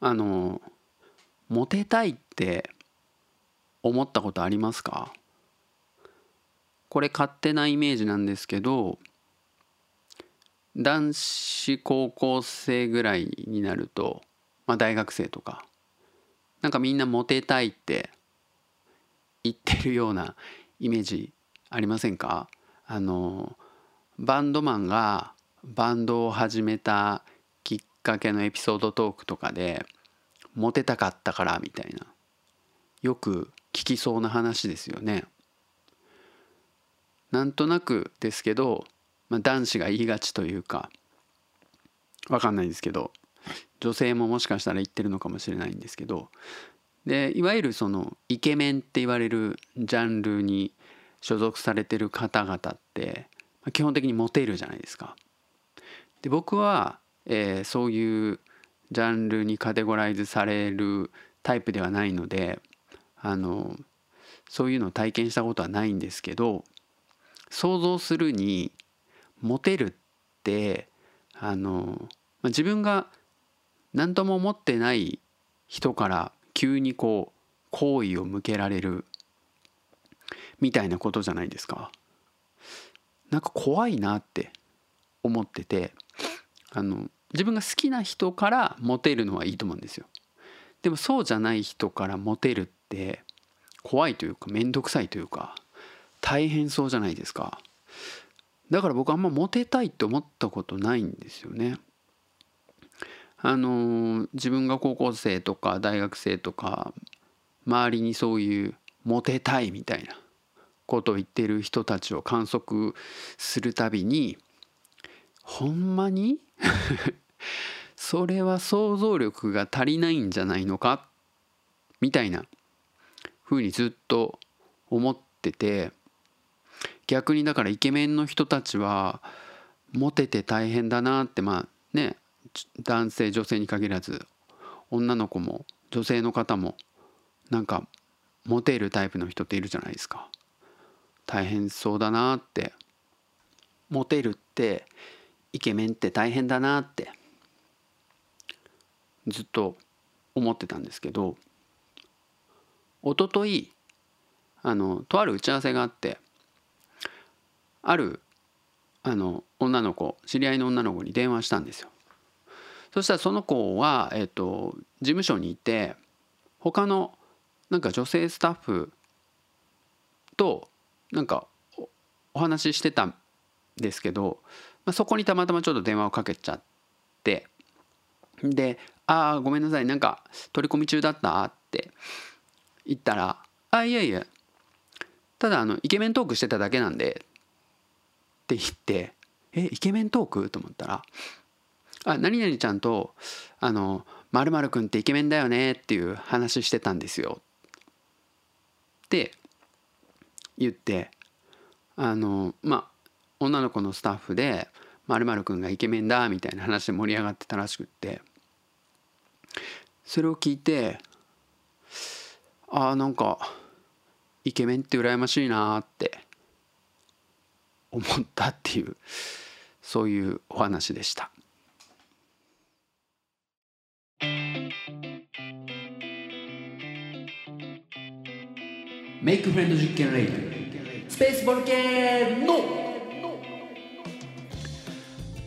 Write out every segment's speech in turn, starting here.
あのモテたいって思ったことありますか？これ勝手なイメージなんですけど男子高校生ぐらいになると、まあ、大学生とかなんかみんなモテたいって言ってるようなイメージありませんか？あのバンドマンがバンドを始めたかけのエピソードトークとかでモテたかったからみたいなよく聞きそうな話ですよね。なんとなくですけど、まあ、男子が言いがちというかわかんないですけど女性ももしかしたら言ってるのかもしれないんですけどでいわゆるそのイケメンって言われるジャンルに所属されてる方々って基本的にモテるじゃないですか。で僕は、えー、そういうジャンルにカテゴライズされるタイプではないのであのそういうのを体験したことはないんですけど想像するにモテるってあのま自分が何とも思ってない人から急にこう好意を向けられるみたいなことじゃないですか。なんか怖いなって思っててあの自分が好きな人からモテるのはいいと思うんですよ。でもそうじゃない人からモテるって怖いというか面倒くさいというか大変そうじゃないですか。だから僕あんまモテたいって思ったことないんですよね。あの自分が高校生とか大学生とか周りにそういうモテたいみたいなことを言ってる人たちを観測するたびにほんまに それは想像力が足りないんじゃないのか？みたいなふうにずっと思ってて。逆にだからイケメンの人たちはモテて大変だなってまあね男性女性に限らず女の子も女性の方もなんかモテるタイプの人っているじゃないですか。大変そうだなって。モテるってイケメンって大変だなってずっと思ってたんですけど一昨日あのとある打ち合わせがあってあるあの女の子知り合いの女の子に電話したんですよ。そしたらその子は、えっと、事務所にいて他のなんか女性スタッフとなんかお話ししてたんですけど、まあ、そこにたまたまちょっと電話をかけちゃってで「ああごめんなさいなんか取り込み中だった?」って言ったら「あいやいやただあのイケメントークしてただけなんで」って言って「えイケメントーク?」と思ったら「あ何々ちゃんとあの〇〇くんってイケメンだよね」っていう話してたんですよって言ってあのまあ女の子のスタッフで「まるくんがイケメンだ」みたいな話で盛り上がってたらしくってそれを聞いてああなんかイケメンって羨ましいなって思ったっていうそういうお話でした。メイクフレンド実験レイスペースボルケーノ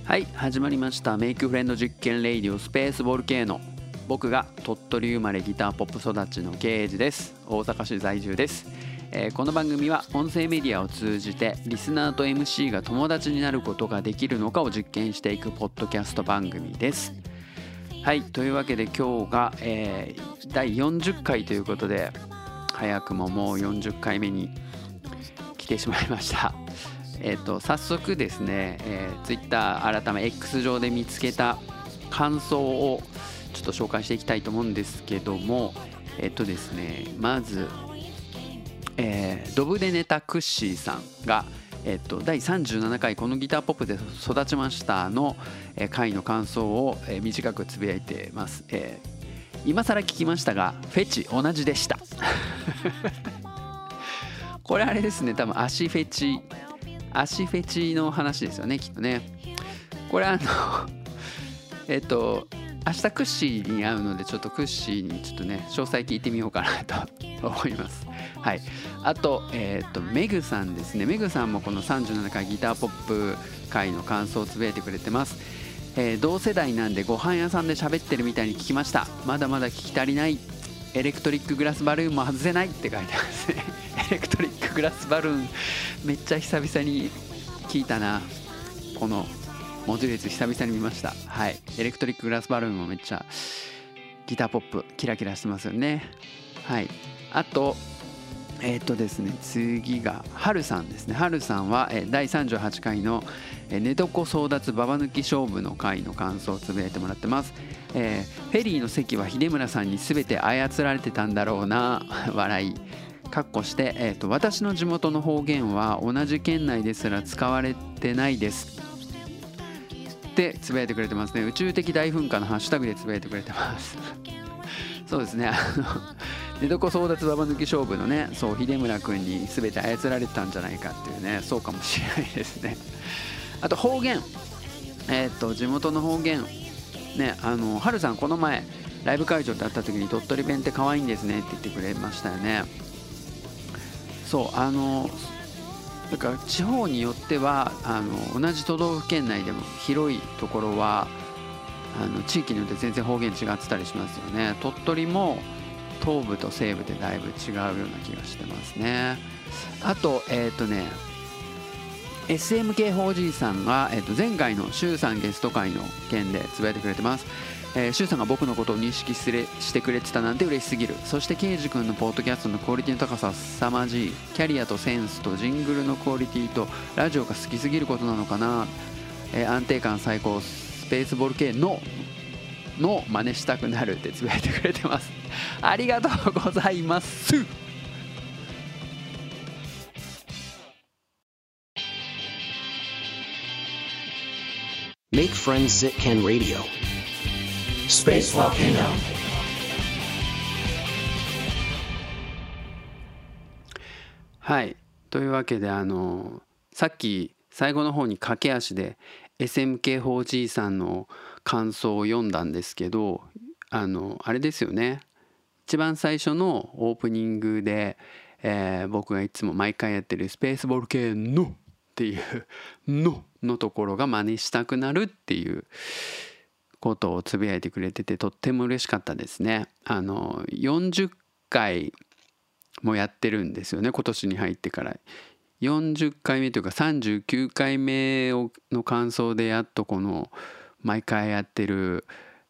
はい始まりました。メイクフレンド実験レイディオスペースボルケーノ僕が鳥取生まれギターポップ育ちのゲージです。大阪市在住です、えー、この番組は音声メディアを通じてリスナーと MC が友達になることができるのかを実験していくポッドキャスト番組です。はいというわけで今日が、えー、第40回ということで早くももう40回目に来てしまいました。えーと、早速ですね、えー、Twitter 改め X 上で見つけた感想をちょっと紹介していきたいと思うんですけどもえっ、ー、とですねまず、えー、ドブで寝たクッシーさんがえっと、第37回このギターポップで育ちましたの、え回の感想を、え短くつぶやいてます、え今更聞きましたがフェチ同じでした。これあれですね多分足フェチ足フェチの話ですよねきっとね。これあの えっと明日クッシーに会うのでちょっとクッシーにちょっとね詳細聞いてみようかなと思います。はい。あとえっ、とメグさんですね。メグさんもこの37回ギターポップ回の感想をつぶやいてくれてます。えー、同世代なんでご飯屋さんで喋ってるみたいに聞きました。まだまだ聞き足りない。エレクトリックグラスバルーンも外せないって書いてますね。エレクトリックグラスバルーンめっちゃ久々に聞いたな。この文字列久々に見ました。はい。エレクトリックグラスバルーンもめっちゃギターポップキラキラしてますよね。はい。あとえっ、とですね次がはるさんですね。はるさんは、え第38回の「寝床争奪ババ抜き勝負」の回の感想をつぶやいてもらってます、えー、フェリーの席は秀村さんに全て操られてたんだろうな 笑い。かっこして、えーと私の地元の方言は同じ県内ですら使われてないです。ってつぶやいてくれてますね。宇宙的大噴火のハッシュタグでつぶやいてくれてます。そうですね。あの寝床争奪ババ抜き勝負のねそう秀村君に全て操られてたんじゃないかっていうねそうかもしれないですね。あと方言。えっ、と地元の方言。ねあのはるさんこの前ライブ会場で会った時に鳥取弁って可愛いんですねって言ってくれましたよね。そうあのだから地方によってはあの同じ都道府県内でも広いところはあの地域によって全然方言違ってたりしますよね。鳥取も東部と西部でだいぶ違うような気がしてますね。あとえっ、ー、とね SMK 法じさんが、えー、と前回の周さんゲスト会の件でつぶやいてくれてます。えー、シュウさんが僕のことを認識すれしてくれてたなんて嬉しすぎる。そしてケイジ君のポッドキャストのクオリティの高さは凄まじいキャリアとセンスとジングルのクオリティとラジオが好きすぎることなのかな、えー、安定感最高スペースボール系のの真似したくなるってつぶやいてくれてます。ありがとうございます。Make friends that can radio. Space Volcano. はい。というわけであのさっき最後の方に駆け足で SMK4G さんの感想を読んだんですけどあのあれですよね一番最初のオープニングで、えー、僕がいつも毎回やってる「スペースボール系の」っていう「の 」のところが真似したくなるっていうことをつぶやいてくれててとっても嬉しかったですね。あの40回もやってるんですよね今年に入ってから。40回目というか39回目の感想でやっとこの毎回やってる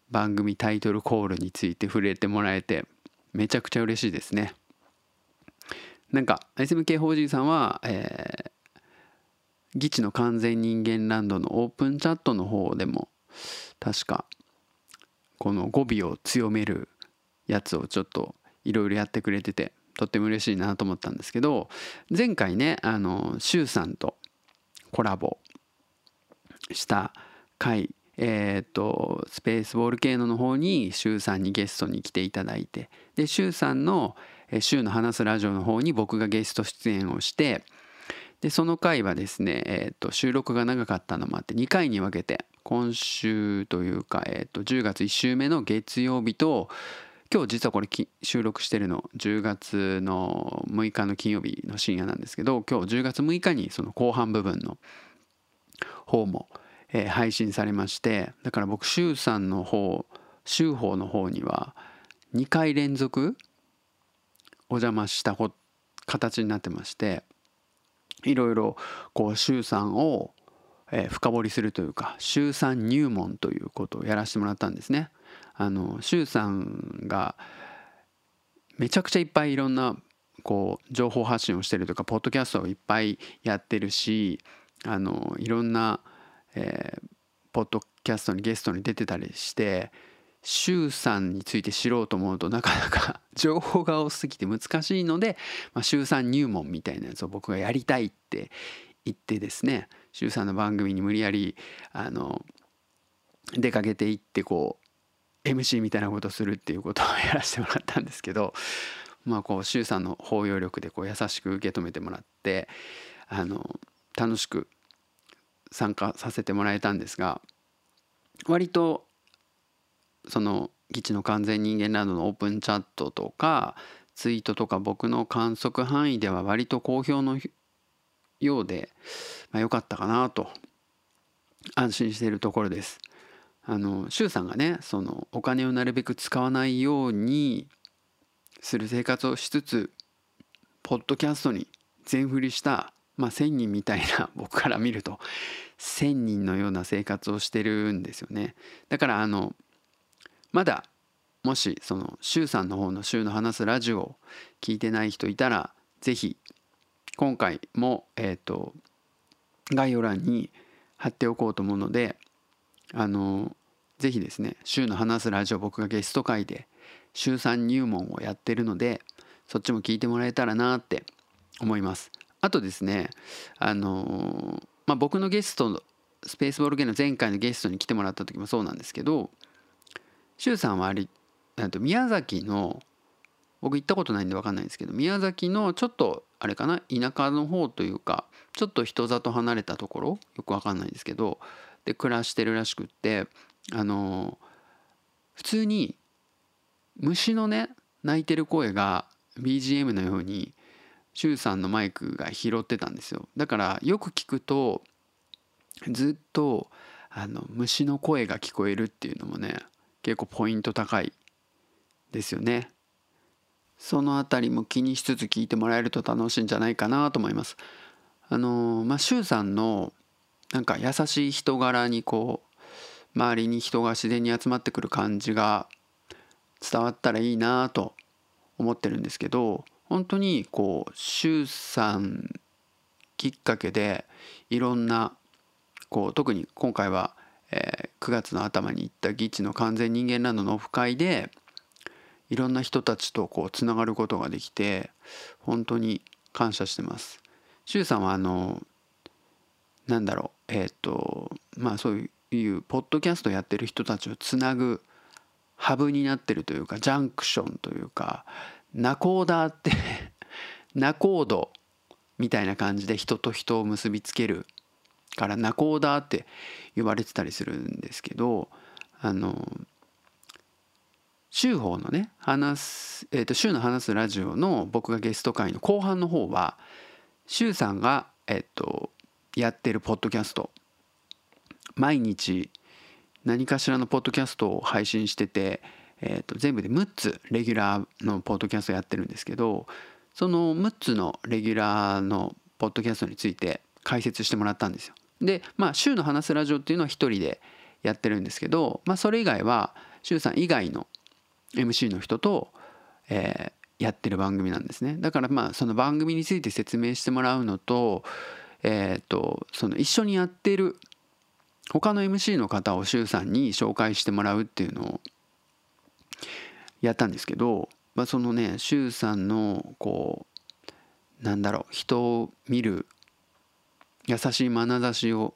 番組タイトルコールについて触れてもらえてめちゃくちゃ嬉しいですね。なんか SMK 法人さんは、えー、ギチの完全人間ランドのオープンチャットの方でも確かこの語尾を強めるやつをちょっといろいろやってくれててとっても嬉しいなと思ったんですけど前回ねあの周さんとコラボした回えっ、とスペースボール系のの方に周さんにゲストに来ていただいてで周さんの「周の話すラジオ」の方に僕がゲスト出演をしてでその回はですね、えー、と収録が長かったのもあって2回に分けて今週というか、えー、と10月1週目の月曜日と今日実はこれ収録してるの10月の6日の金曜日の深夜なんですけど今日10月6日にその後半部分の方も、えー、配信されましてだから僕周さんの方周法の方には2回連続お邪魔した形になってましていろいろこう周さんをえー、深掘りするというか週3入門ということをやらせてもらったんですね。あの周さんがめちゃくちゃいっぱいいろんなこう情報発信をしてるとかポッドキャストをいっぱいやってるしあのいろんな、えー、ポッドキャストにゲストに出てたりして周さんについて知ろうと思うとなかなか 情報が多すぎて難しいので、まあ、週3入門みたいなやつを僕がやりたいって言ってですね周さんの番組に無理やりあの出かけていってこう MC みたいなことするっていうことをやらせてもらったんですけどまあこう周さんの包容力でこう優しく受け止めてもらってあの楽しく参加させてもらえたんですが割とその「基地の完全人間ランド」のオープンチャットとかツイートとか僕の観測範囲では割と好評のようで、まあ、よかったかなと安心しているところです。あの周さんがねそのお金をなるべく使わないようにする生活をしつつポッドキャストに全振りしたまあ1,000人みたいな 僕から見ると1,000人のような生活をしてるんですよね。だからあのまだもしその周さんの方の週の話すラジオを聞いてない人いたら是非今回もえっ、ー、と概要欄に貼っておこうと思うのであのぜひですね週の話すラジオ僕がゲスト会で週3入門をやってるのでそっちも聞いてもらえたらなって思いますあとですねあのまあ僕のゲストスペースボールゲーの前回のゲストに来てもらった時もそうなんですけど周さんはありと宮崎の僕行ったことないんで分かんないんですけど宮崎のちょっとあれかな田舎の方というかちょっと人里離れたところよく分かんないんですけどで暮らしてるらしくってあの普通に虫のね鳴いてる声が BGM のように周さんのマイクが拾ってたんですよ。だからよく聞くとずっとあの虫の声が聞こえるっていうのもね結構ポイント高いですよね。その辺りも気にしつつ聞いてもらえると楽しいんじゃないかなと思います。あのまあ周さんのなんか優しい人柄にこう周りに人が自然に集まってくる感じが伝わったらいいなと思ってるんですけど本当にこう周さんきっかけでいろんなこう特に今回は、えー、9月の頭に行った「ギッチの完全人間ランド」のオフ会でいろんな人たちとこうつながることができて本当に感謝してます。周さんはあのなんだろうえっ、ー、とまあそういうポッドキャストやってる人たちをつなぐハブになってるというかジャンクションというかナコーダーってナコードみたいな感じで人と人を結びつけるからナコーダーって呼ばれてたりするんですけどあの週報のね話す、えー、と週の話すラジオの僕がゲスト会の後半の方は週さんが、えー、とやってるポッドキャスト。毎日何かしらのポッドキャストを配信してて、えー、と全部で6つレギュラーのポッドキャストやってるんですけどその6つのレギュラーのポッドキャストについて解説してもらったんですよ。でまあ週の話すラジオっていうのは一人でやってるんですけど、まあ、それ以外は週さん以外の MC の人と、えー、やってる番組なんですねだからまあその番組について説明してもらうのと,、えーと、その一緒にやってる他の MC の方を周さんに紹介してもらうっていうのをやったんですけど、まあ、そのね周さんのこうなんだろう人を見る優しい眼差しを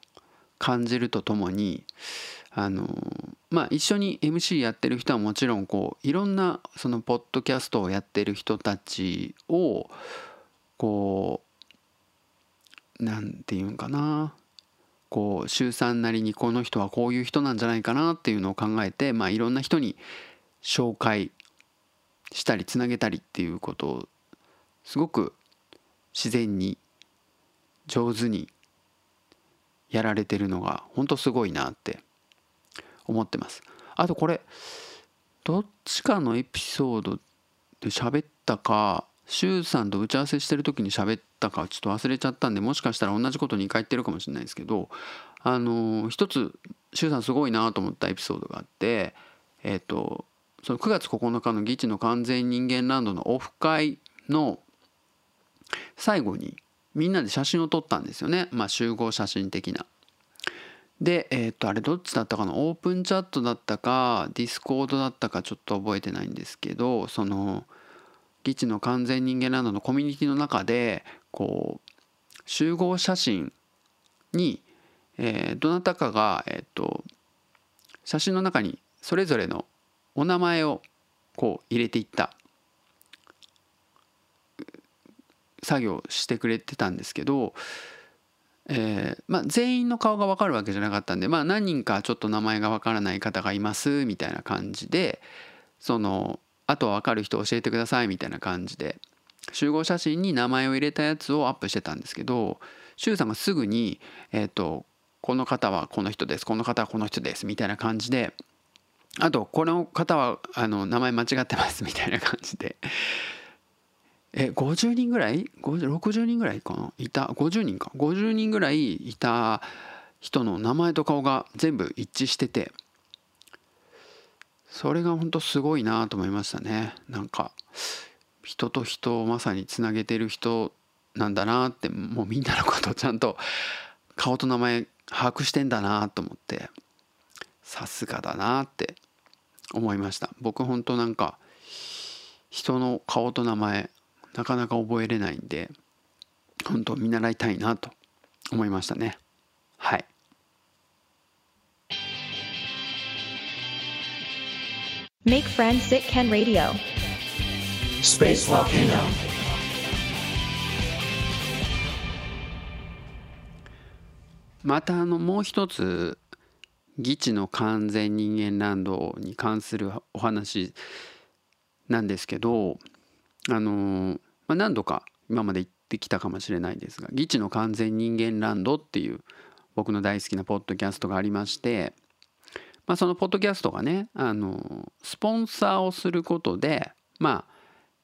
感じるとともにあのまあ一緒に MC やってる人はもちろんこういろんなそのポッドキャストをやってる人たちをこうなんていうんかなこう週3なりにこの人はこういう人なんじゃないかなっていうのを考えて、まあ、いろんな人に紹介したりつなげたりっていうことをすごく自然に上手にやられてるのが本当すごいなって思ってます。あとこれどっちかのエピソードで喋ったか周さんと打ち合わせしてる時に喋ったかちょっと忘れちゃったんでもしかしたら同じこと2回言ってるかもしれないですけどあの一つシュウさんすごいなと思ったエピソードがあってえっ、ー、とその9月9日の「ギチの完全人間ランド」のオフ会の最後にみんなで写真を撮ったんですよねまあ集合写真的な。で、えっ、と、あれどっちだったかな？オープンチャットだったか、ディスコードだったかちょっと覚えてないんですけど、その、ギチの完全人間ランドのコミュニティの中で、こう、集合写真に、えー、どなたかが、えっ、と、写真の中にそれぞれのお名前をこう入れていった作業してくれてたんですけどえーまあ、全員の顔が分かるわけじゃなかったんで、まあ、何人かちょっと名前が分からない方がいますみたいな感じでそのあとは分かる人教えてくださいみたいな感じで集合写真に名前を入れたやつをアップしてたんですけど周さんがすぐに、えーと「この方はこの人ですこの方はこの人です」みたいな感じであとこの方はあの名前間違ってますみたいな感じで。え50人ぐらい？60人ぐらいかな？いた？50人か。50人ぐらいいた人の名前と顔が全部一致してて。それが本当すごいなと思いましたね。なんか人と人をまさにつなげてる人なんだなってもうみんなのことちゃんと顔と名前把握してんだなと思って。さすがだなって。思いました僕本当なんか人の顔と名前なかなか覚えれないんで本当見習いたいなと思いましたねはい Make friends sit Ken Radio. Space Volcano. またあのもう一つ議地の完全人間ランドに関するお話なんですけどあの、まあ、何度か今まで言ってきたかもしれないですが「議地の完全人間ランド」っていう僕の大好きなポッドキャストがありまして、まあ、そのポッドキャストがねあのスポンサーをすることでまあ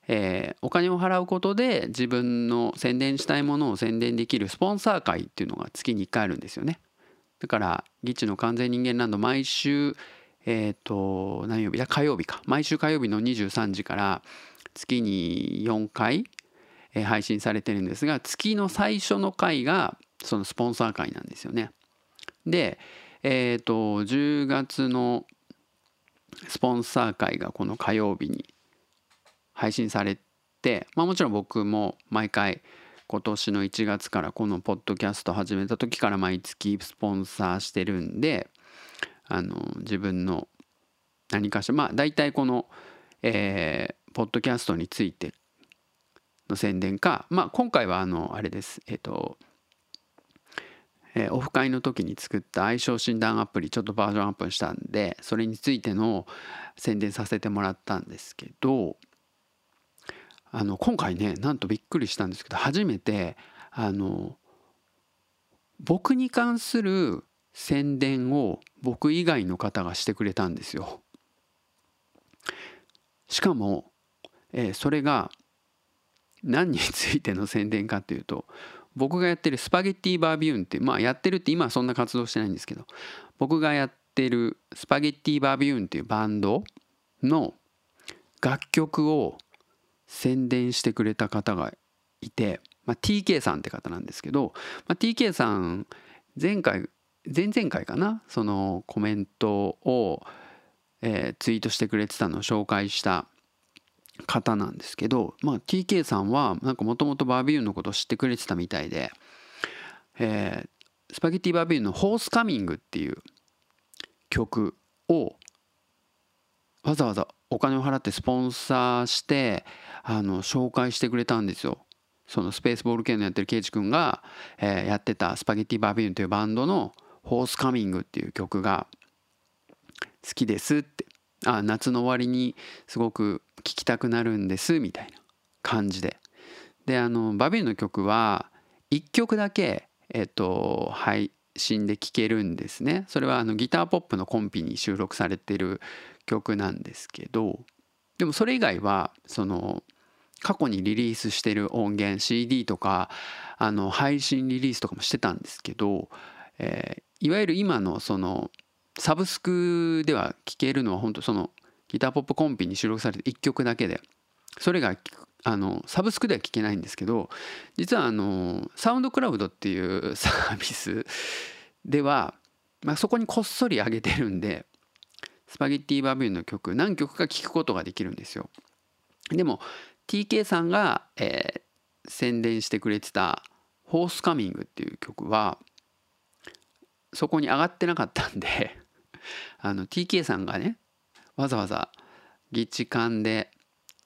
えー、お金を払うことで自分の宣伝したいものを宣伝できるスポンサー会っていうのが月に1回あるんですよね。だから「ギッチの完全人間ランド」毎週えっ、ー、と何曜日だ？火曜日か毎週火曜日の23時から月に4回、えー、配信されてるんですが月の最初の回がそのスポンサー会なんですよね。でえっ、ー、と10月のスポンサー会がこの火曜日に配信されて、まあ、もちろん僕も毎回今年の1月からこのポッドキャスト始めた時から毎月スポンサーしてるんであの自分の何かしらまあ大体この、えー、ポッドキャストについての宣伝かまあ今回はあのあれです。えっ、ー、とえー、オフ会の時に作った相性診断アプリちょっとバージョンアップしたんでそれについての宣伝させてもらったんですけどあの今回ねなんとびっくりしたんですけど初めてあの僕に関する宣伝を僕以外の方がしてくれたんですよ。しかも、えー、それが何についての宣伝かっていうと僕がやってるスパゲッティバービューンってまあやってるって今はそんな活動してないんですけど僕がやってるスパゲッティバービューンっていうバンドの楽曲を宣伝してくれた方がいて、まあ、TK さんって方なんですけど、まあ、TK さん前回前々回かなそのコメントを、えー、ツイートしてくれてたのを紹介した方なんですけど、まあ、TK さんはなんかもともとバービューンのことを知ってくれてたみたいで、えー、スパゲティバービューンの「ホースカミング」っていう曲をわざわざお金を払ってスポンサーしてあの紹介してくれたんですよ。そのスペースボール系のやってるケイチ君が、えー、やってたスパゲッティバービューンというバンドの「ホースカミング」っていう曲が好きですって。あ夏の終わりにすごく聴きたくなるんですみたいな感じで。であのバビューンの曲は1曲だけえっと配信で聴けるんですね。それはあのギターポップのコンピに収録されてる曲なんですけどでもそれ以外はその過去にリリースしてる音源 CD とかあの配信リリースとかもしてたんですけど、えー、いわゆる今のそのサブスクでは聴けるのは本当そのギターポップコンピに収録されて1曲だけでそれがあのサブスクでは聴けないんですけど実はあのサウンドクラウドっていうサービスでは、まあ、そこにこっそり上げてるんでスパゲッティバビューの曲何曲か聴くことができるんですよ。でも TK さんが、えー、宣伝してくれてた「ホースカミング」っていう曲はそこに上がってなかったんで あの TK さんがねわざわざギッチ缶で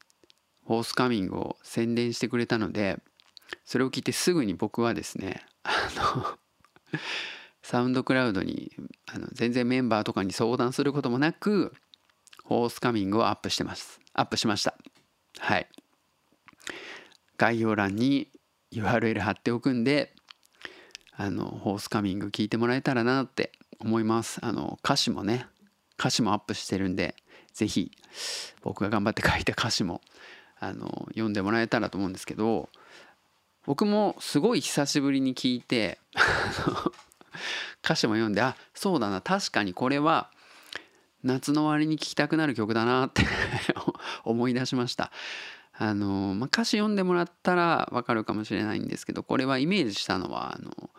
「ホースカミング」を宣伝してくれたのでそれを聞いてすぐに僕はですねあのサウンドクラウドにあの全然メンバーとかに相談することもなくホースカミングをアップしてます。アップしました。はい。概要欄に URL 貼っておくんであのホースカミング聞いてもらえたらなって思います。あの歌詞もね歌詞もアップしてるんで是非僕が頑張って書いた歌詞もあの読んでもらえたらと思うんですけど僕もすごい久しぶりに聞いて歌詞も読んであそうだな確かにこれは夏の終わりに聴きたくなる曲だなって 思い出しました。あの、まあ、歌詞読んでもらったらわかるかもしれないんですけどこれはイメージしたのはあの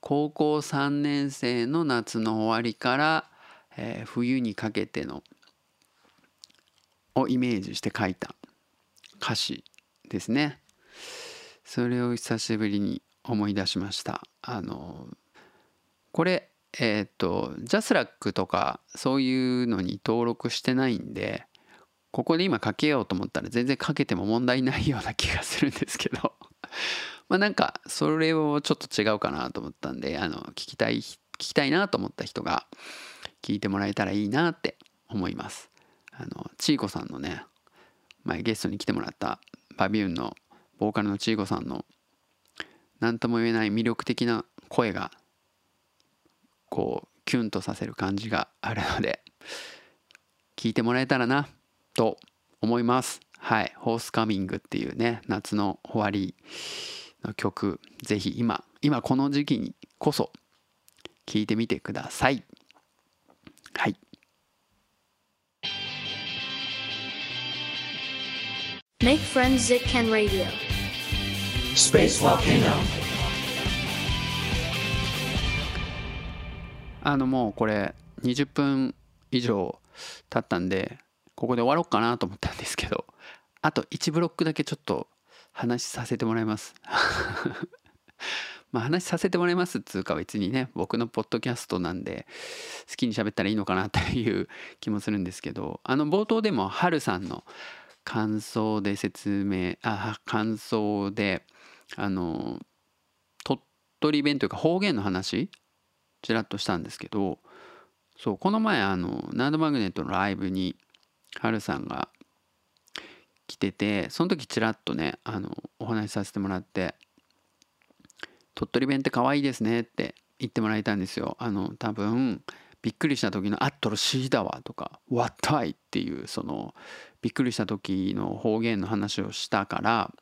高校3年生の夏の終わりから、えー冬にかけてのをイメージして書いた歌詞ですね。それを久しぶりに思い出しました。あのこれえっ、とジャスラックとかそういうのに登録してないんでここで今かけようと思ったら全然かけても問題ないような気がするんですけど まあなんかそれをちょっと違うかなと思ったんであの聞きたい聞きたいなと思った人が聞いてもらえたらいいなって思います。あのちーこさんのね前ゲストに来てもらったバビューンのボーカルのちーこさんの何とも言えない魅力的な声がこうキュンとさせる感じがあるので聞いてもらえたらなと思いますはい「ホースカミング」っていうね夏の終わりの曲ぜひ今今この時期にこそ聞いてみてくださいはい Make friends at Ken Radio. Space Volcano. あのもうこれ20分以上経ったんでここで終わろうかなと思ったんですけどあと1ブロックだけちょっと話させてもらいます。まあ話させてもらいますっつうか別にね僕のポッドキャストなんで好きに喋ったらいいのかなっていう気もするんですけどあの冒頭でもハルさんの感想で説明あ感想であの鳥取弁というか方言の話ちらっとしたんですけどそうこの前あのナードマグネットのライブにハルさんが来ててその時ちらっとねあのお話しさせてもらって「鳥取弁って可愛いですね」って言ってもらえたんですよ。あの多分びっくりした時の「あっとろしいだわ」とか「わったい」っていうそのびっくりした時の方言の話をしたから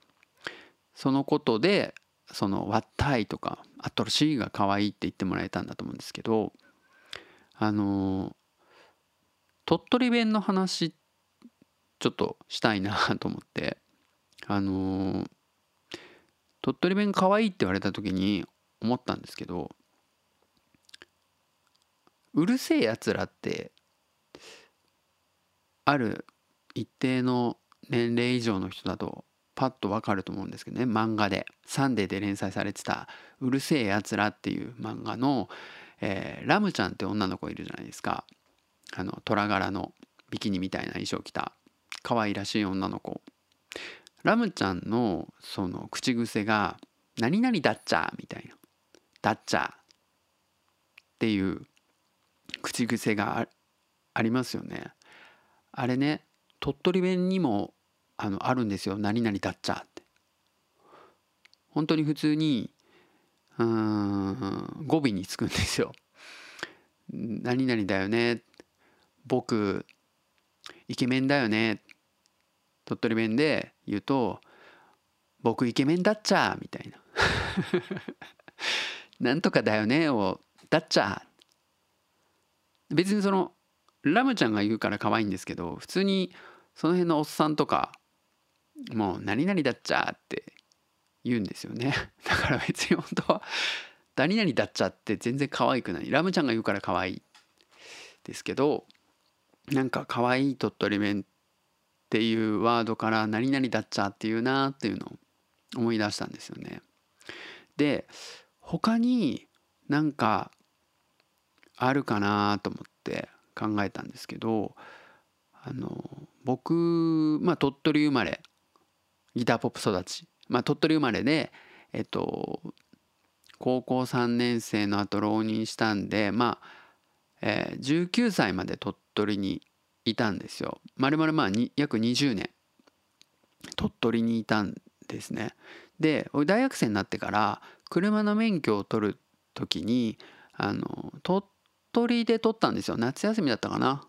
そのことでその「わったい」とか「あっとろしい」が可愛いって言ってもらえたんだと思うんですけどあの鳥取弁の話ちょっとしたいなと思ってあの鳥取弁可愛いって言われた時に思ったんですけどうるせえやつらってある一定の年齢以上の人だとパッとわかると思うんですけどね。漫画で「サンデー」で連載されてた「うるせえやつら」っていう漫画の、えーラムちゃんって女の子いるじゃないですか。あの虎柄のビキニみたいな衣装着た可愛らしい女の子。ラムちゃんのその口癖が「何々だっちゃ」みたいな「だっちゃ」っていう口癖があありますよね。あれね鳥取弁にもあのあるんですよ「何々だっちゃ」って。本当に普通にうん語尾につくんですよ「何々だよね」僕イケメンだよね。鳥取弁で言うと「僕イケメンだっちゃ」みたいな「なんとかだよね」を「だっちゃ」別にそのラムちゃんが言うから可愛いんですけど普通にその辺のおっさんとかもう「何々だっちゃ」って言うんですよね だから別に本当は「何々だっちゃ」って全然可愛くないラムちゃんが言うから可愛いですけどなんか可愛い鳥取弁っていうワードから何々だっちゃっていうなっていうのを思い出したんですよね。で他になんかあるかなと思って考えたんですけどあの僕まあ鳥取生まれギターポップ育ち、まあ、鳥取生まれでえっと高校3年生の後浪人したんでまあ、えー19歳まで鳥取にいたんですよ。まるまるまあ約20年鳥取にいたんですね。で大学生になってから車の免許を取る時にあの鳥取で取ったんですよ夏休みだったかな。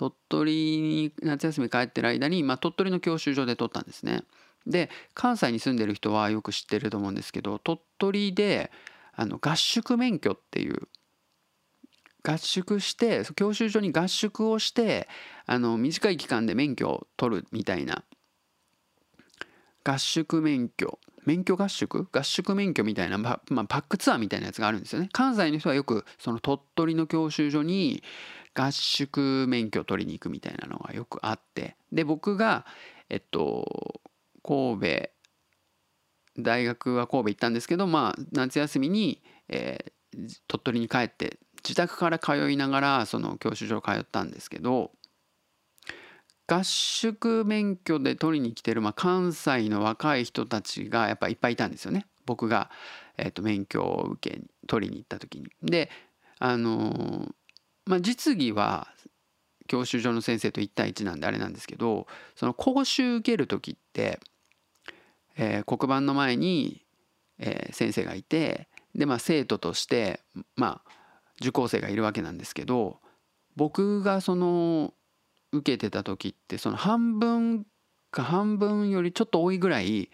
鳥取に夏休み帰ってる間に、まあ、鳥取の教習所で取ったんですね。で関西に住んでる人はよく知ってると思うんですけど鳥取であの合宿免許っていう合宿して教習所に合宿をしてあの短い期間で免許を取るみたいな合宿免許免許合宿？合宿免許みたいな、まあ、パックツアーみたいなやつがあるんですよね関西の人はよくその鳥取の教習所に合宿免許取りに行くみたいなのがよくあってで僕がえっと神戸大学は神戸行ったんですけどまあ夏休みに、えー鳥取に帰って自宅から通いながらその教習所通ったんですけど合宿免許で取りに来てる、まあ、関西の若い人たちがやっぱいっぱいいたんですよね僕が、えーと免許を受け取りに行った時に。であのーまあ実技は教習所の先生と1対1なんであれなんですけどその講習受ける時って、えー黒板の前に、えー先生がいてで、まあ、生徒として、まあ、受講生がいるわけなんですけど僕がその受けてた時ってその半分か半分よりちょっと多いぐらい、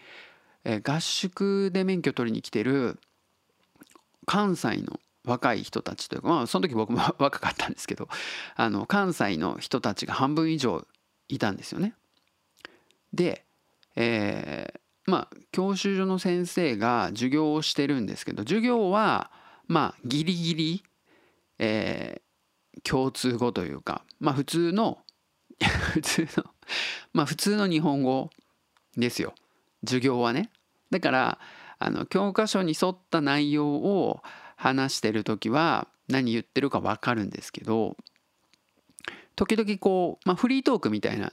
えー合宿で免許取りに来てる関西の若い人たちというか、まあ、その時僕も 若かったんですけどあの関西の人たちが半分以上いたんですよね。で、えーまあ教習所の先生が授業をしてるんですけど授業はまあギリギリ、えー共通語というかまあ普通の 普通のまあ普通の日本語ですよ授業はね。だからあの教科書に沿った内容を話してる時は何言ってるか分かるんですけど時々こう、まあ、フリートークみたいな、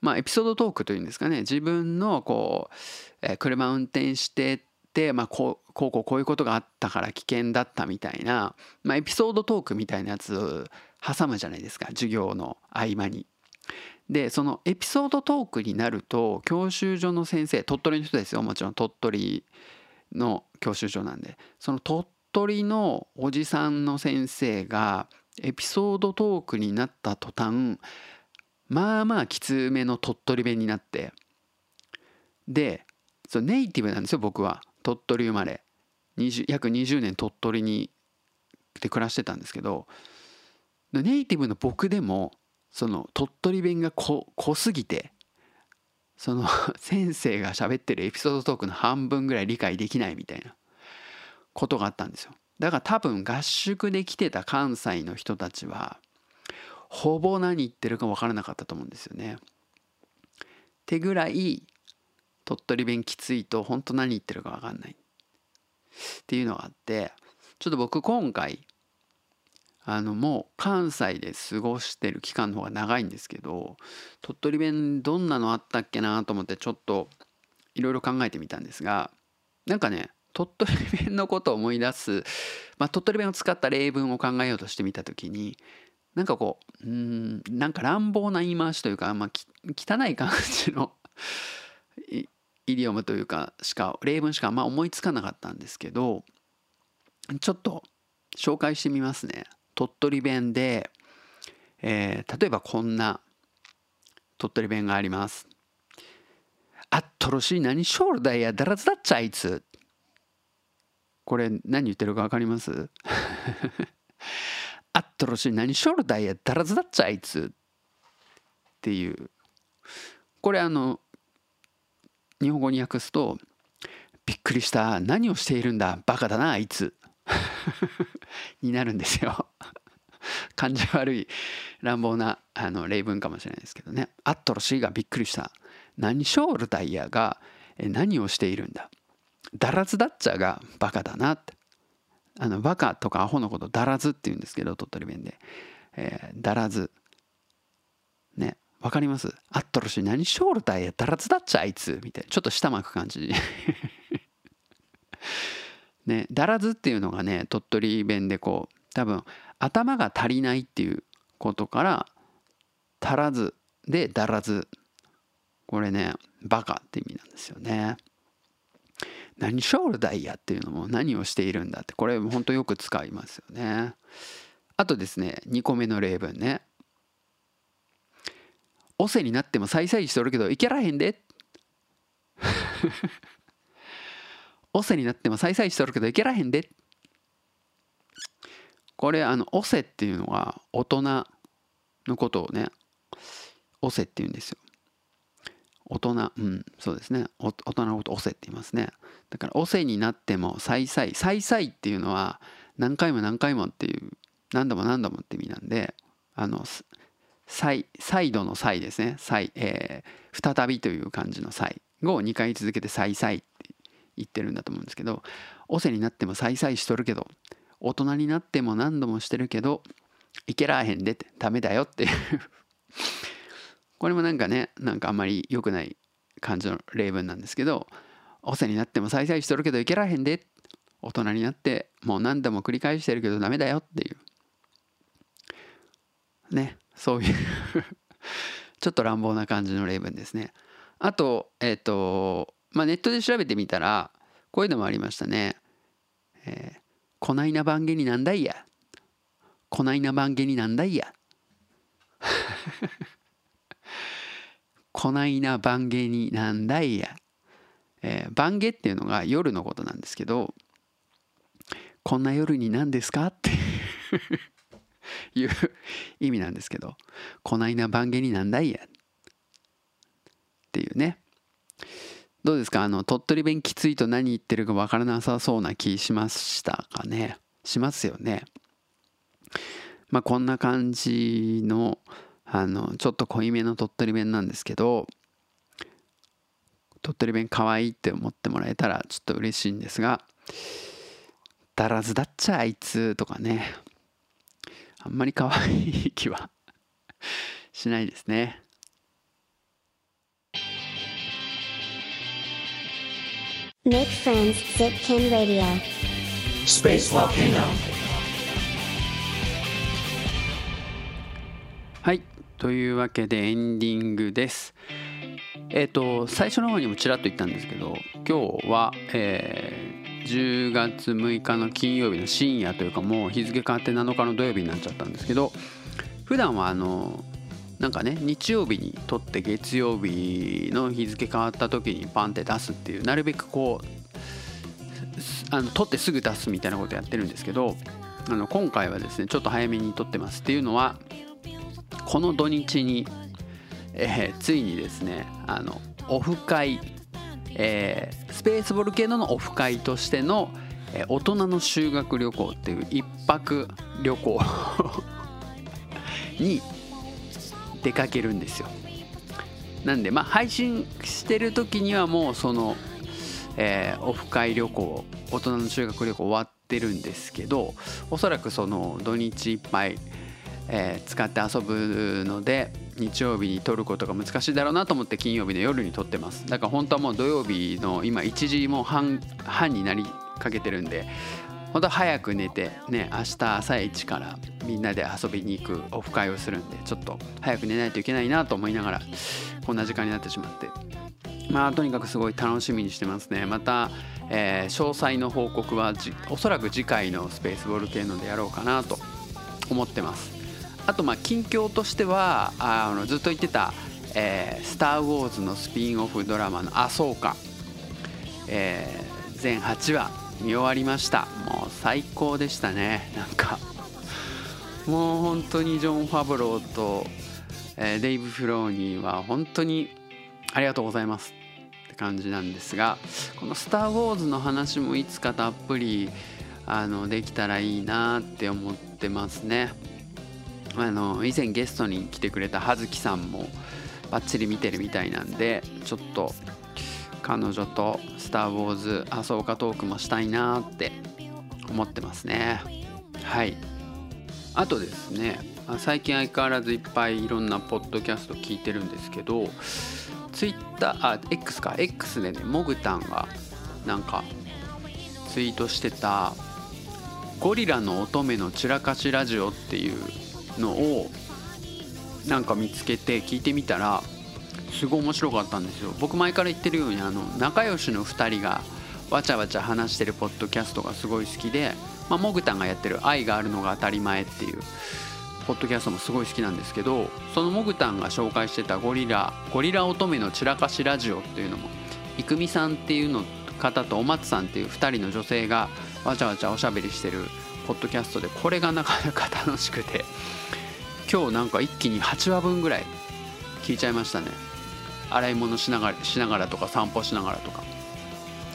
まあ、エピソードトークというんですかね。自分のこう、えー車運転してて、まあ、こうこうこうこういうことがあったから危険だったみたいな、まあ、エピソードトークみたいなやつ挟むじゃないですか。授業の合間に。でそのエピソードトークになると教習所の先生鳥取の人ですよ。もちろん鳥取の教習所なんで。その鳥取のおじさんの先生がエピソードトークになった途端まあまあきつめの鳥取弁になって。でそネイティブなんですよ僕は。鳥取生まれ。20約20年鳥取にで暮らしてたんですけど。ネイティブの僕でもその鳥取弁が濃濃すぎてその 先生が喋ってるエピソードトークの半分ぐらい理解できないみたいな。ことがあったんですよだから多分合宿で来てた関西の人たちはほぼ何言ってるか分からなかったと思うんですよね。ってぐらい鳥取弁きついと本当何言ってるか分かんないっていうのがあってちょっと僕今回あのもう関西で過ごしてる期間の方が長いんですけど鳥取弁どんなのあったっけなと思ってちょっといろいろ考えてみたんですがなんかね鳥取弁のことを思い出す、まあ、鳥取弁を使った例文を考えようとしてみた時になんかこううんなんか乱暴な言い回しというか、まあ、き汚い感じのイイディオムというかしか例文しかあんま思いつかなかったんですけどちょっと紹介してみますね。鳥取弁で、えー例えばこんな鳥取弁があります。あっとろしい何しょるだやだらずだっちゃあいつ。これ何言ってるか分かります？あっとろしい何しょるだいやだらずだっちゃあいつ。っていう。これあの日本語に訳すと「びっくりした何をしているんだ？バカだなあいつ」になるんですよ。感じ悪い乱暴なあの例文かもしれないですけどね。アットロシーがびっくりした。何ショールダイヤが何をしているんだ？ダラズダッチャがバカだなって。あのバカとかアホのことダラズって言うんですけど鳥取弁で。えー、ダラズ。ね。わかります？アットロシー何ショールダイヤダラズダッチャあいつ？みたいな。ちょっと下巻く感じ。ねだらずっていうのがね鳥取弁でこう多分頭が足りないっていうことから足らずでだらずこれねバカって意味なんですよね何しょるだいやっていうのも何をしているんだってこれ本当よく使いますよね。あとですね2個目の例文ねオセになってもさいさいしとるけどいけらへんで オセになってもさいさいしとるけどいけらへんでこれあのオセっていうのは大人のことをねオセって言うんですよ。大人うんそうですね。大人のことオセって言いますね。だからオセになってもさいさいさいさいっていうのは何回も何回もっていう何度も何度もって意味なんであの再再度の再ですね。再、えー、再びという感じの再を2回続けて再々って言ってるんだと思うんですけどオセになっても再々しとるけど大人になっても何度もしてるけどいけらへんでってダメだよっていうこれもなんかねなんかあんまり良くない感じの例文なんですけどオセになっても再々しとるけどいけらへんで大人になってもう何度も繰り返してるけどダメだよっていう。ねそういう ちょっと乱暴な感じの例文ですね。あとえっ、ー、とまあネットで調べてみたらこういうのもありましたね。えー、こないな番組になんだいや。こないな番組になんだいや。こないな番組になんだいや、えー、番組っていうのが夜のことなんですけどこんな夜に何ですかって いう意味なんですけどこないな番組になんだいや。っていうね。どうですか？あの鳥取弁きついと何言ってるか分からなさそうな気しましたかね？しますよね。まあこんな感じのあのちょっと濃いめの鳥取弁なんですけど鳥取弁可愛いって思ってもらえたらちょっと嬉しいんですが「だらずだっちゃあいつ」とかねあんまり可愛い気はしないですね。Make friends, Zipkin Radio. Space Volcano. というわけでエンディングです。えっ、と最初の方にもちらっと言ったんですけど今日は、えー10月6日の金曜日の深夜というかもう日付変わって7日の土曜日になっちゃったんですけど普段はあのなんかね日曜日に撮って月曜日の日付変わった時にパンって出すっていうなるべくこうあの撮ってすぐ出すみたいなことやってるんですけどあの今回はですねちょっと早めに撮ってますっていうのはこの土日に、えーついにですねあのオフ会、えースペースボルケーノのオフ会としての、えー大人の修学旅行っていう一泊旅行 に出かけるんですよ。なんでまあ配信してる時にはもうその、えーオフ会旅行大人の修学旅行終わってるんですけどおそらくその土日いっぱい、えー使って遊ぶので日曜日に撮ることが難しいだろうなと思って金曜日の夜に撮ってます。だから本当はもう土曜日の今1時も半半になりかけてるんで本当は早く寝てね明日朝一からみんなで遊びに行くオフ会をするんでちょっと早く寝ないといけないなと思いながらこんな時間になってしまって。まあとにかくすごい楽しみにしてますね。また、えー詳細の報告はおそらく次回のスペースボール系のでやろうかなと思ってます。あとまあ近況としてはあのずっと言ってた「えースター・ウォーズ」のスピンオフドラマの「あそうか」えー全8話見終わりました。もう最高でしたね。なんかもう本当にジョン・ファブローと、えーデイブ・フローニーは本当にありがとうございます。って感じなんですがこの「スター・ウォーズ」の話もいつかたっぷりあのできたらいいなって思ってますね。あの以前ゲストに来てくれた葉月さんもバッチリ見てるみたいなんでちょっと彼女と「スター・ウォーズ」あそうかトークもしたいなって思ってますね。はい。あとですね最近相変わらずいっぱいいろんなポッドキャスト聞いてるんですけどツイッターあ X か。X でねモグタンがなんかツイートしてた「ゴリラの乙女の散らかしラジオ」っていうのをなんか見つけて聞いてみたらすごい面白かったんですよ。僕前から言ってるようにあの仲良しの2人がわちゃわちゃ話してるポッドキャストがすごい好きで、まあ、モグタンがやってる「愛があるのが当たり前」っていうポッドキャストもすごい好きなんですけどそのモグタンが紹介してたゴリラ「ゴリラ乙女の散らかしラジオ」っていうのも郁美さんっていうの方とお松さんっていう2人の女性がわちゃわちゃおしゃべりしてるポッドキャストでこれがなかなか楽しくて今日なんか一気に8話分ぐらい聞いちゃいましたね。洗い物しながらしながらとか散歩しながらとか。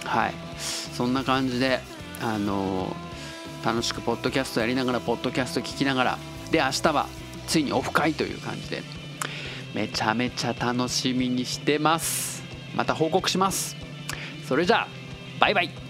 はい。そんな感じであの楽しくポッドキャストやりながらポッドキャスト聞きながらで明日はついにオフ会という感じでめちゃめちゃ楽しみにしてます。また報告します。それじゃあバイバイ。